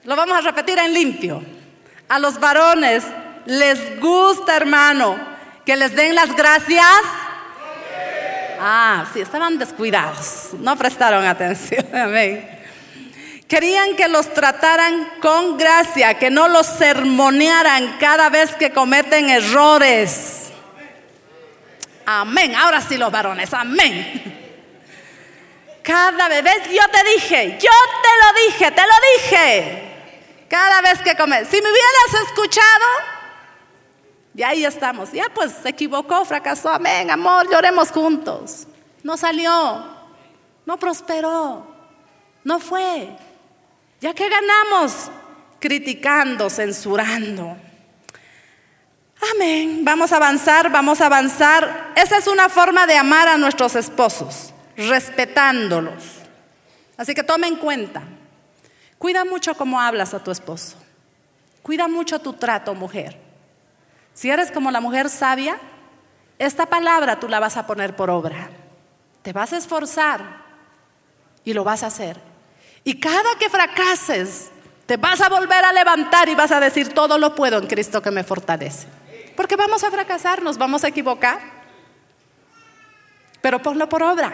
lo vamos a repetir en limpio. A los varones les gusta, hermano, que les den las gracias. Ah, sí, estaban descuidados, no prestaron atención. *laughs* Amén. Querían que los trataran con gracia, que no los sermonearan cada vez que cometen errores. Amén. Ahora sí los varones, amén. Cada vez, yo te dije, yo te lo dije, te lo dije. Cada vez que comes. Si me hubieras escuchado, y ahí estamos. Ya pues se equivocó, fracasó. Amén, amor, lloremos juntos. No salió, no prosperó, no fue. ¿Ya que ganamos? Criticando, censurando. Amén. Vamos a avanzar, vamos a avanzar. Esa es una forma de amar a nuestros esposos, respetándolos. Así que tome en cuenta. Cuida mucho cómo hablas a tu esposo. Cuida mucho tu trato, mujer. Si eres como la mujer sabia, esta palabra tú la vas a poner por obra. Te vas a esforzar y lo vas a hacer. Y cada que fracases, Te vas a volver a levantar y vas a decir, todo lo puedo en Cristo que me fortalece. Porque vamos a fracasar, nos vamos a equivocar. Pero ponlo por obra,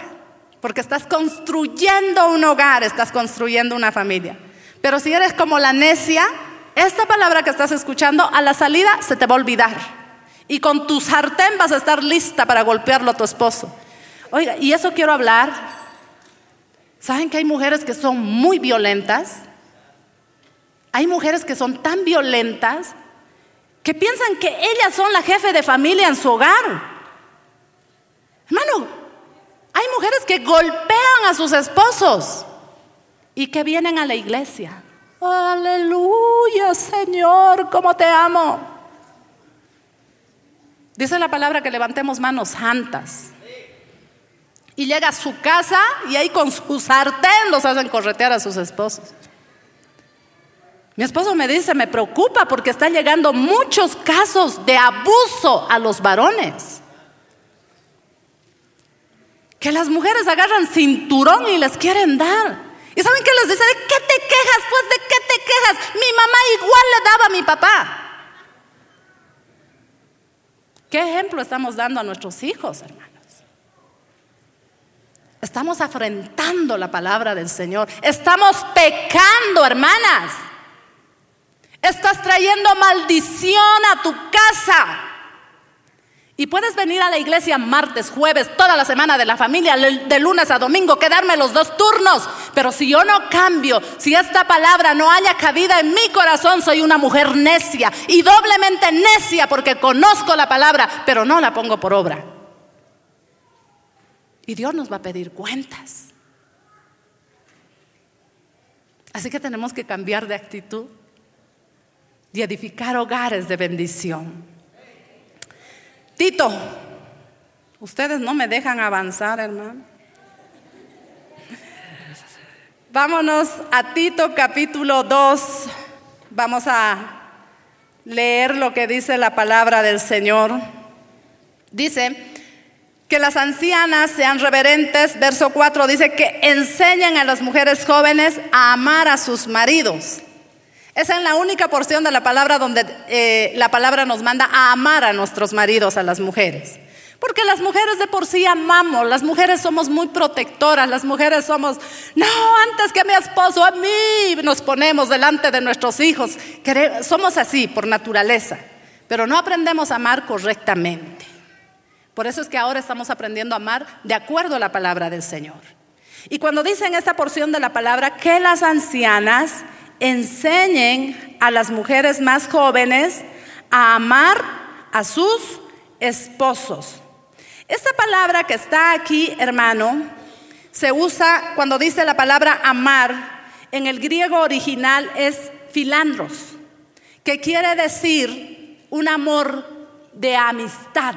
porque estás construyendo un hogar, estás construyendo una familia. Pero si eres como la necia, esta palabra que estás escuchando a la salida se te va a olvidar. Y con tu sartén vas a estar lista para golpearlo a tu esposo. Oiga, y eso quiero hablar. ¿Saben que hay mujeres que son muy violentas? Hay mujeres que son tan violentas que piensan que ellas son la jefe de familia en su hogar. Hermano, hay mujeres que golpean a sus esposos y que vienen a la iglesia. Aleluya, Señor, cómo te amo. Dice la palabra que levantemos manos santas. Y llega a su casa y ahí con su sartén los hacen corretear a sus esposos. Mi esposo me dice, me preocupa porque están llegando muchos casos de abuso a los varones. Que las mujeres agarran cinturón y les quieren dar. ¿Y saben qué les dice? ¿De qué te quejas? Pues de qué te quejas. Mi mamá igual le daba a mi papá. ¿Qué ejemplo estamos dando a nuestros hijos, hermanos? Estamos afrentando la palabra del Señor. Estamos pecando, hermanas. Estás trayendo maldición a tu casa. Y puedes venir a la iglesia martes, jueves, toda la semana de la familia, de lunes a domingo, quedarme los dos turnos. Pero si yo no cambio, si esta palabra no haya cabida en mi corazón, soy una mujer necia y doblemente necia porque conozco la palabra, pero no la pongo por obra. Y Dios nos va a pedir cuentas. Así que tenemos que cambiar de actitud y edificar hogares de bendición. Tito, ustedes no me dejan avanzar, hermano. Vámonos a Tito capítulo 2. Vamos a leer lo que dice la palabra del Señor. Dice que las ancianas sean reverentes. Verso 4 dice que enseñen a las mujeres jóvenes a amar a sus maridos esa es la única porción de la palabra donde eh, la palabra nos manda a amar a nuestros maridos, a las mujeres. Porque las mujeres de por sí amamos, las mujeres somos muy protectoras, las mujeres somos, no, antes que mi esposo, a mí nos ponemos delante de nuestros hijos. Somos así por naturaleza, pero no aprendemos a amar correctamente. Por eso es que ahora estamos aprendiendo a amar de acuerdo a la palabra del Señor. Y cuando dicen esta porción de la palabra, que las ancianas enseñen a las mujeres más jóvenes a amar a sus esposos. Esta palabra que está aquí, hermano, se usa cuando dice la palabra amar, en el griego original es filandros, que quiere decir un amor de amistad.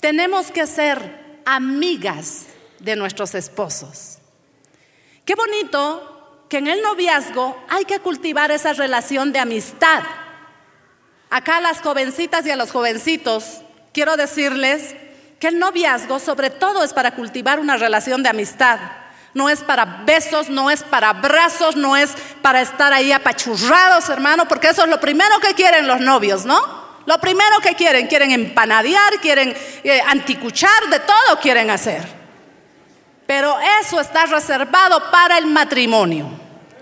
Tenemos que ser amigas de nuestros esposos. Qué bonito que en el noviazgo hay que cultivar esa relación de amistad. Acá a las jovencitas y a los jovencitos quiero decirles que el noviazgo sobre todo es para cultivar una relación de amistad. No es para besos, no es para abrazos, no es para estar ahí apachurrados, hermano, porque eso es lo primero que quieren los novios, ¿no? Lo primero que quieren, quieren empanadear, quieren eh, anticuchar, de todo quieren hacer. Pero eso está reservado para el matrimonio.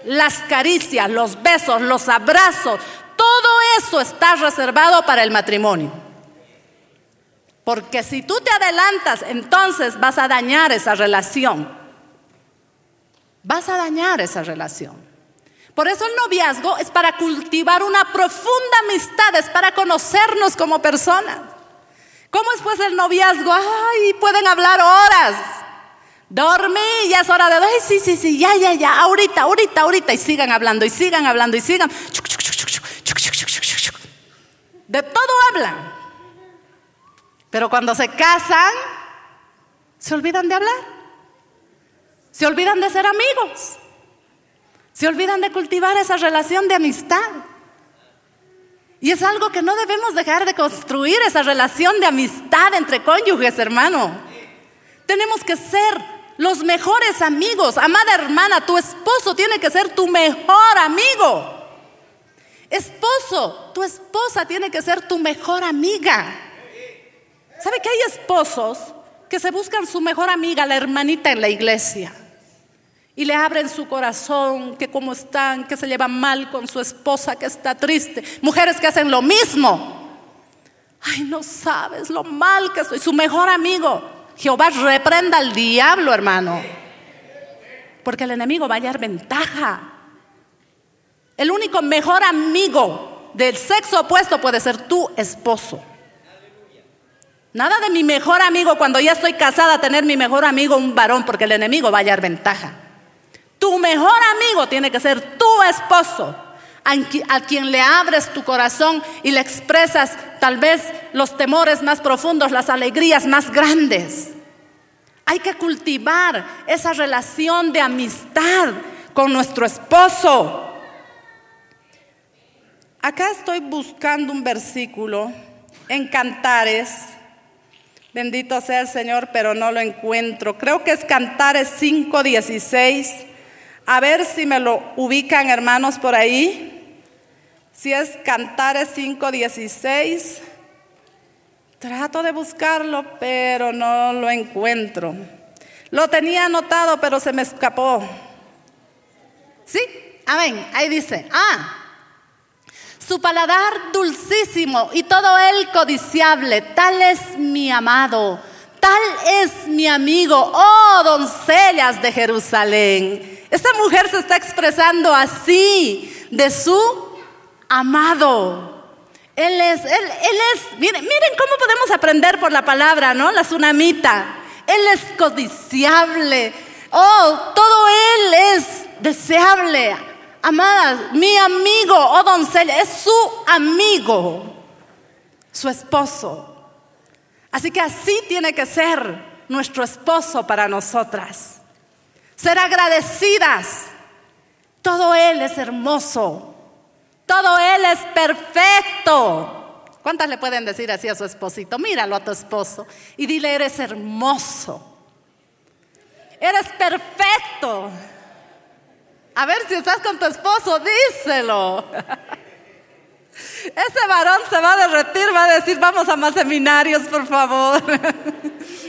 Las caricias, los besos, los abrazos, todo eso está reservado para el matrimonio. Porque si tú te adelantas, entonces vas a dañar esa relación. Vas a dañar esa relación. Por eso el noviazgo es para cultivar una profunda amistad, es para conocernos como personas. ¿Cómo es pues el noviazgo? Ay, pueden hablar horas. Dormí, ya es hora de. Ay, sí, sí, sí, ya, ya, ya, ahorita, ahorita, ahorita. Y sigan hablando, y sigan hablando, y sigan. De todo hablan. Pero cuando se casan, se olvidan de hablar. Se olvidan de ser amigos. Se olvidan de cultivar esa relación de amistad. Y es algo que no debemos dejar de construir, esa relación de amistad entre cónyuges, hermano. Tenemos que ser los mejores amigos. Amada hermana, tu esposo tiene que ser tu mejor amigo. Esposo, tu esposa tiene que ser tu mejor amiga. ¿Sabe que hay esposos que se buscan su mejor amiga, la hermanita en la iglesia? Y le abren su corazón, que cómo están, que se llevan mal con su esposa, que está triste. Mujeres que hacen lo mismo. Ay, no sabes lo mal que soy. Su mejor amigo. Jehová reprenda al diablo, hermano. Porque el enemigo va a hallar ventaja. El único mejor amigo del sexo opuesto puede ser tu esposo. Nada de mi mejor amigo cuando ya estoy casada, tener mi mejor amigo un varón, porque el enemigo va a hallar ventaja. Tu mejor amigo tiene que ser tu esposo, a quien le abres tu corazón y le expresas tal vez los temores más profundos, las alegrías más grandes. Hay que cultivar esa relación de amistad con nuestro esposo. Acá estoy buscando un versículo en Cantares. Bendito sea el Señor, pero no lo encuentro. Creo que es Cantares 5:16. A ver si me lo ubican, hermanos, por ahí. Si es Cantares 5:16. Trato de buscarlo, pero no lo encuentro. Lo tenía anotado, pero se me escapó. ¿Sí? Amén. Ahí dice. Ah, su paladar dulcísimo y todo él codiciable, tal es mi amado, tal es mi amigo, oh doncellas de Jerusalén. Esta mujer se está expresando así de su amado. Él es, él, él es, miren, miren cómo podemos aprender por la palabra, ¿no? La tsunamita. Él es codiciable. Oh, todo él es deseable Amadas, mi amigo oh doncella es su amigo, su esposo. Así que así tiene que ser nuestro esposo para nosotras. Ser agradecidas. Todo Él es hermoso. Todo Él es perfecto. ¿Cuántas le pueden decir así a su esposito? Míralo a tu esposo y dile, eres hermoso. Eres perfecto. A ver si estás con tu esposo, díselo. *laughs* Ese varón se va a derretir, va a decir, vamos a más seminarios, por favor. *laughs*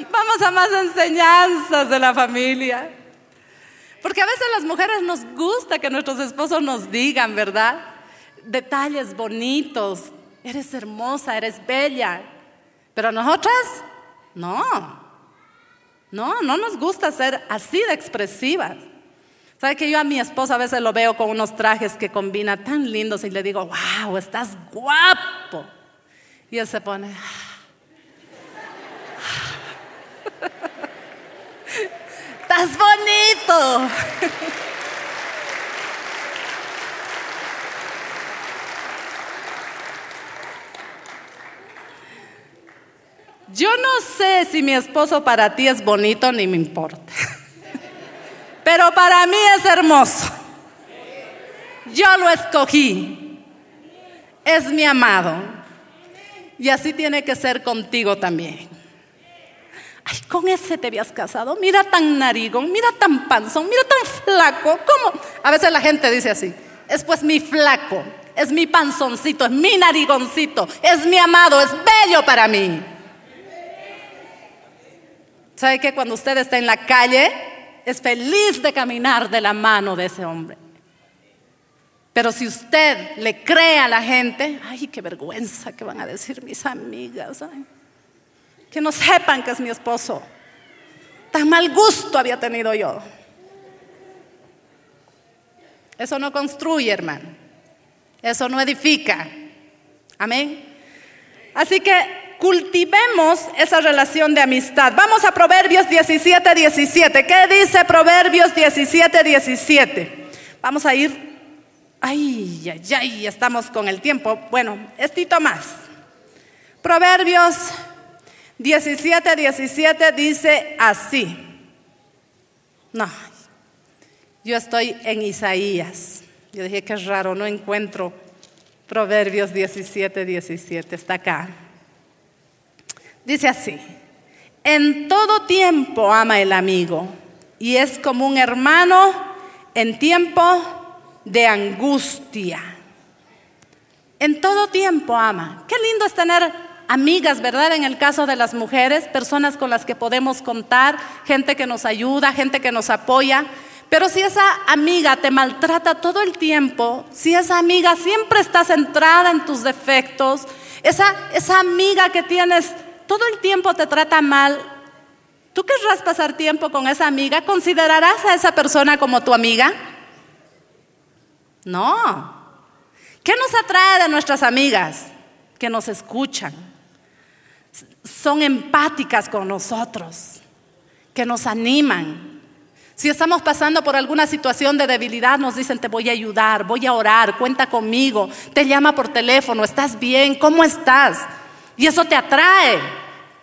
Vamos a más enseñanzas de la familia. Porque a veces las mujeres nos gusta que nuestros esposos nos digan, ¿verdad? Detalles bonitos. Eres hermosa, eres bella. Pero nosotras, no. No, no nos gusta ser así de expresivas. ¿Sabe que yo a mi esposa a veces lo veo con unos trajes que combina tan lindos y le digo, wow, estás guapo? Y él se pone, estás bonito. Yo no sé si mi esposo para ti es bonito ni me importa *laughs* pero para mí es hermoso. Yo lo escogí. Es mi amado. Y así tiene que ser contigo también. Ay, con ese te habías casado. Mira tan narigón, mira tan panzón, mira tan flaco. ¿Cómo? A veces la gente dice así. Es pues mi flaco, es mi panzoncito, es mi narigoncito, es mi amado, es bello para mí. ¿Sabe que cuando usted está en la calle, es feliz de caminar de la mano de ese hombre. Pero si usted le cree a la gente, ay, qué vergüenza que van a decir mis amigas, que no sepan que es mi esposo. Tan mal gusto había tenido yo. Eso no construye, hermano. Eso no edifica. Amén. Así que cultivemos esa relación de amistad. Vamos a Proverbios 17, 17. ¿Qué dice Proverbios 17, 17? Vamos a ir. Ay, ay, ay, estamos con el tiempo. Bueno, estito más. Proverbios 17, 17 dice así. No, yo estoy en Isaías. Yo dije que es raro, no encuentro Proverbios 17, 17. Está acá. Dice así, en todo tiempo ama el amigo y es como un hermano en tiempo de angustia. En todo tiempo ama. Qué lindo es tener amigas, ¿verdad? En el caso de las mujeres, personas con las que podemos contar, gente que nos ayuda, gente que nos apoya. Pero si esa amiga te maltrata todo el tiempo, si esa amiga siempre está centrada en tus defectos, esa, esa amiga que tienes todo el tiempo te trata mal, ¿tú querrás pasar tiempo con esa amiga? ¿Considerarás a esa persona como tu amiga? No. ¿Qué nos atrae de nuestras amigas? Que nos escuchan, son empáticas con nosotros, que nos animan, si estamos pasando por alguna situación de debilidad, nos dicen, te voy a ayudar, voy a orar, cuenta conmigo, te llama por teléfono, ¿estás bien? ¿Cómo estás? Y eso te atrae.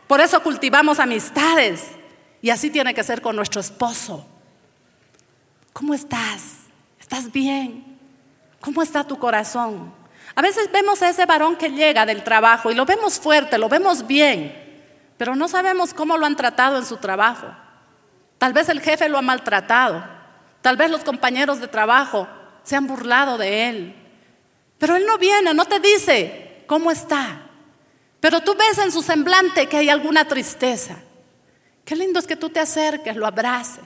Por eso cultivamos amistades. Y así tiene que ser con nuestro esposo. ¿Cómo estás? ¿Estás bien? ¿Cómo está tu corazón? A veces vemos a ese varón que llega del trabajo y lo vemos fuerte, lo vemos bien, pero no sabemos cómo lo han tratado en su trabajo. Tal vez el jefe lo ha maltratado. Tal vez los compañeros de trabajo se han burlado de él. Pero él no viene, no te dice cómo está. Pero tú ves en su semblante que hay alguna tristeza. Qué lindo es que tú te acerques, lo abraces.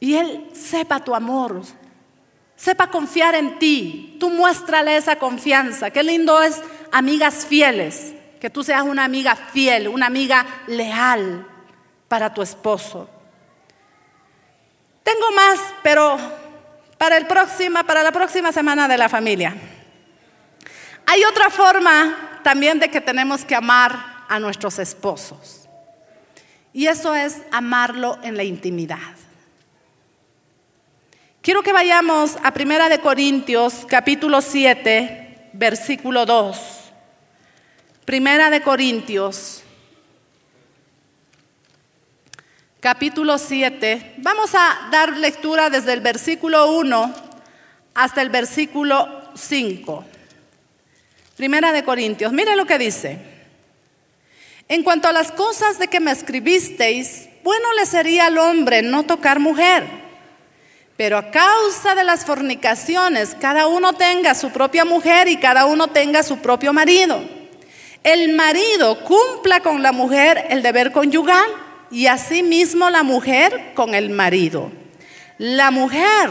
Y él sepa tu amor, sepa confiar en ti. Tú muéstrale esa confianza. Qué lindo es amigas fieles, que tú seas una amiga fiel, una amiga leal para tu esposo. Tengo más, pero para, el próxima, para la próxima semana de la familia. Hay otra forma también de que tenemos que amar a nuestros esposos. Y eso es amarlo en la intimidad. Quiero que vayamos a Primera de Corintios, capítulo 7, versículo 2. Primera de Corintios capítulo 7. Vamos a dar lectura desde el versículo 1 hasta el versículo 5. Primera de Corintios. Mire lo que dice. En cuanto a las cosas de que me escribisteis, bueno le sería al hombre no tocar mujer. Pero a causa de las fornicaciones, cada uno tenga su propia mujer y cada uno tenga su propio marido. El marido cumpla con la mujer el deber conyugal y asimismo la mujer con el marido. La mujer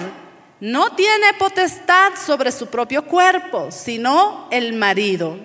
no tiene potestad sobre su propio cuerpo, sino el marido.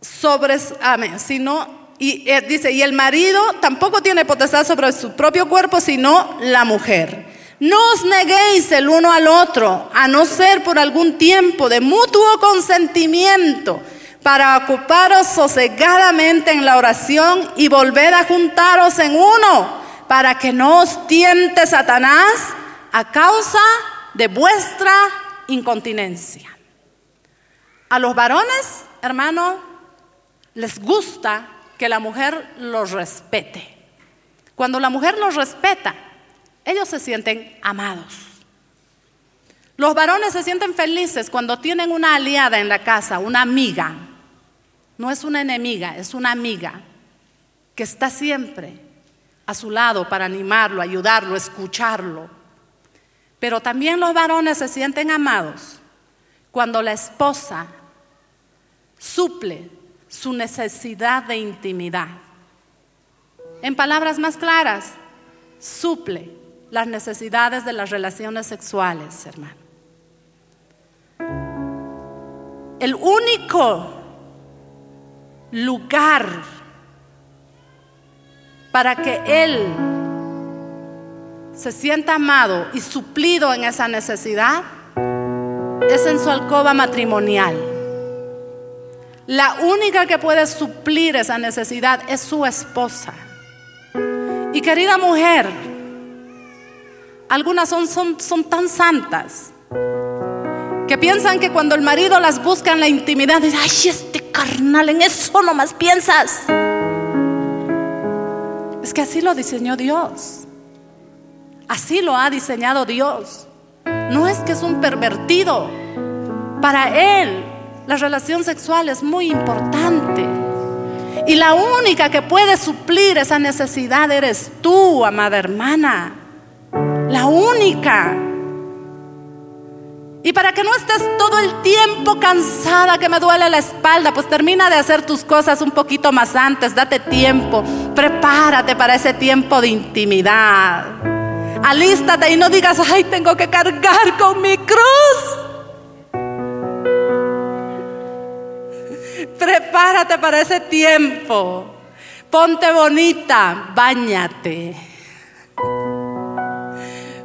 Sobre, amén, sino, y eh, dice, y el marido tampoco tiene potestad sobre su propio cuerpo, sino la mujer. No os neguéis el uno al otro, a no ser por algún tiempo de mutuo consentimiento para ocuparos sosegadamente en la oración y volver a juntaros en uno, para que no os tiente Satanás a causa de vuestra incontinencia. A los varones, hermano, les gusta que la mujer los respete. Cuando la mujer los respeta, ellos se sienten amados. Los varones se sienten felices cuando tienen una aliada en la casa, una amiga, no es una enemiga, es una amiga que está siempre a su lado para animarlo, ayudarlo, escucharlo. Pero también los varones se sienten amados cuando la esposa suple su necesidad de intimidad. En palabras más claras, suple las necesidades de las relaciones sexuales, hermano. El único lugar para que Él se sienta amado y suplido en esa necesidad es en su alcoba matrimonial. La única que puede suplir esa necesidad es su esposa. Y querida mujer, algunas son, son, son tan santas que piensan que cuando el marido las busca en la intimidad, dicen, ay, este carnal, en eso nomás piensas. Es que así lo diseñó Dios. Así lo ha diseñado Dios. No es que es un pervertido. Para Él la relación sexual es muy importante. Y la única que puede suplir esa necesidad eres tú, amada hermana. La única. Y para que no estés todo el tiempo cansada, que me duele la espalda, pues termina de hacer tus cosas un poquito más antes, date tiempo, prepárate para ese tiempo de intimidad. Alístate y no digas, ay, tengo que cargar con mi cruz. *laughs* Prepárate para ese tiempo. Ponte bonita, bañate.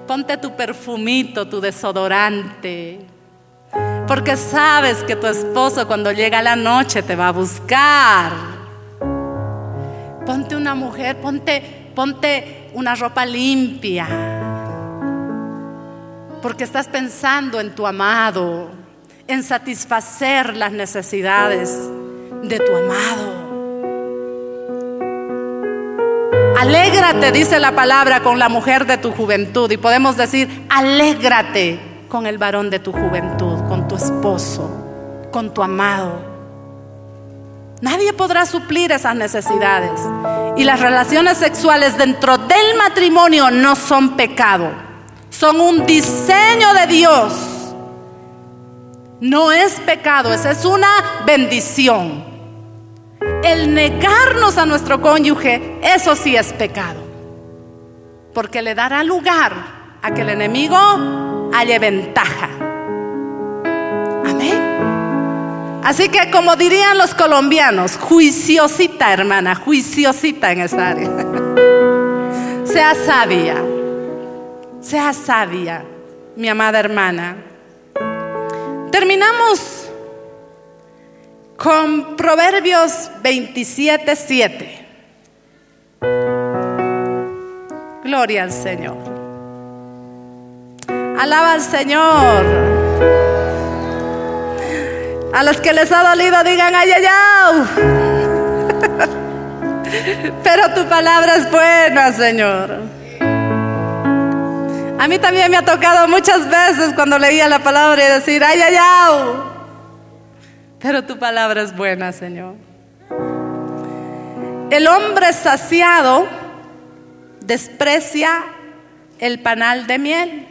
Ponte tu perfumito, tu desodorante. Porque sabes que tu esposo cuando llega la noche te va a buscar. Ponte una mujer, ponte, ponte una ropa limpia. Porque estás pensando en tu amado, en satisfacer las necesidades de tu amado. Alégrate, dice la palabra, con la mujer de tu juventud. Y podemos decir, alégrate con el varón de tu juventud, con tu esposo, con tu amado. Nadie podrá suplir esas necesidades. Y las relaciones sexuales dentro del matrimonio no son pecado, son un diseño de Dios. No es pecado, esa es una bendición el negarnos a nuestro cónyuge, eso sí es pecado. Porque le dará lugar a que el enemigo haya ventaja. Amén. Así que como dirían los colombianos, juiciosita hermana, juiciosita en esta área. *laughs* sea sabia, sea sabia, mi amada hermana. Terminamos con Proverbios 27, 7. Gloria al Señor. Alaba al Señor. A los que les ha dolido digan ay, ay, ay. *laughs* Pero tu palabra es buena, Señor. A mí también me ha tocado muchas veces cuando leía la palabra y decir ay, ay, ay. Pero tu palabra es buena, Señor. El hombre saciado desprecia el panal de miel,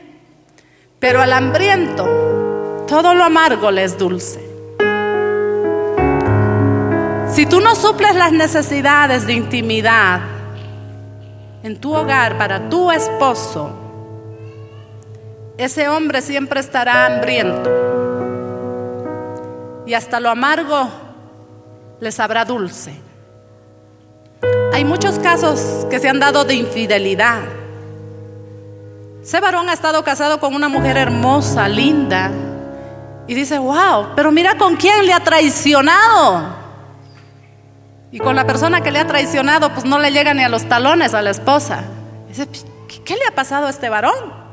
pero al hambriento todo lo amargo le es dulce. Si tú no suples las necesidades de intimidad en tu hogar para tu esposo, ese hombre siempre estará hambriento y hasta lo amargo les sabrá dulce. Hay muchos casos que se han dado de infidelidad. Ese varón ha estado casado con una mujer hermosa, linda, y dice, wow, pero mira con quién le ha traicionado. Y con la persona que le ha traicionado, pues no le llega ni a los talones a la esposa. Dice, ¿qué le ha pasado a este varón?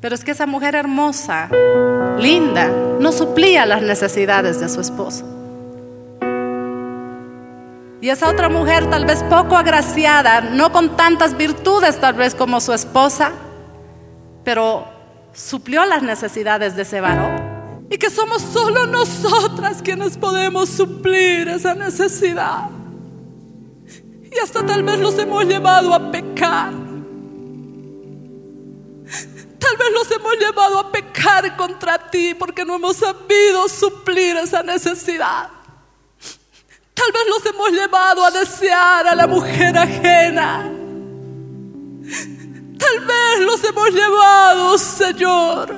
Pero es que esa mujer hermosa, linda, no suplía las necesidades de su esposo. Y esa otra mujer tal vez poco agraciada, no con tantas virtudes tal vez como su esposa, pero suplió las necesidades de ese varón. Y que somos solo nosotras quienes podemos suplir esa necesidad. Y hasta tal vez los hemos llevado a pecar. Tal vez los hemos llevado a pecar contra ti porque no hemos sabido suplir esa necesidad. Tal vez los hemos llevado a desear a la mujer ajena. Tal vez los hemos llevado, Señor,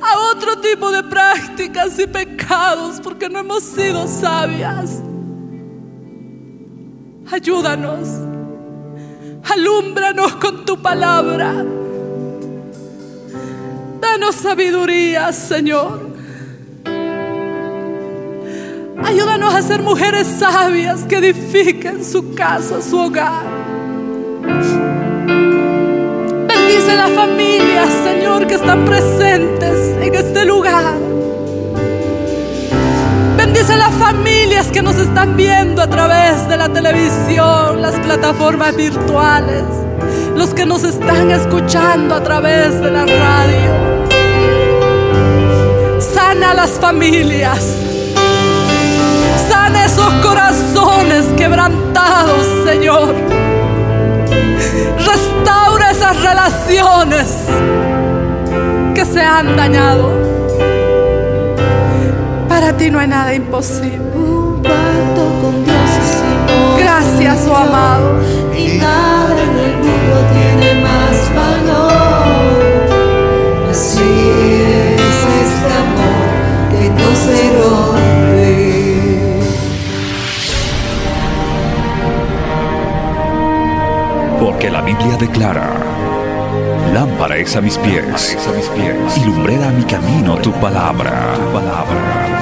a otro tipo de prácticas y pecados porque no hemos sido sabias. Ayúdanos. Alúmbranos con tu palabra. Danos sabiduría, Señor. Ayúdanos a ser mujeres sabias que edifiquen su casa, su hogar. Bendice las familias, Señor, que están presentes en este lugar. Bendice las familias que nos están viendo a través de la televisión, las plataformas virtuales, los que nos están escuchando a través de la radio. Sana las familias, Sana esos corazones quebrantados, Señor. Restaura esas relaciones que se han dañado. Para ti no hay nada imposible. Un pacto con Dios hicimos. Gracias, oh amado. Y nada en el mundo tiene más valor. Así es este amor que no se rompe. Porque la Biblia declara, lámpara es a mis pies, a mis pies, y lumbrera a mi camino tu palabra, tu palabra.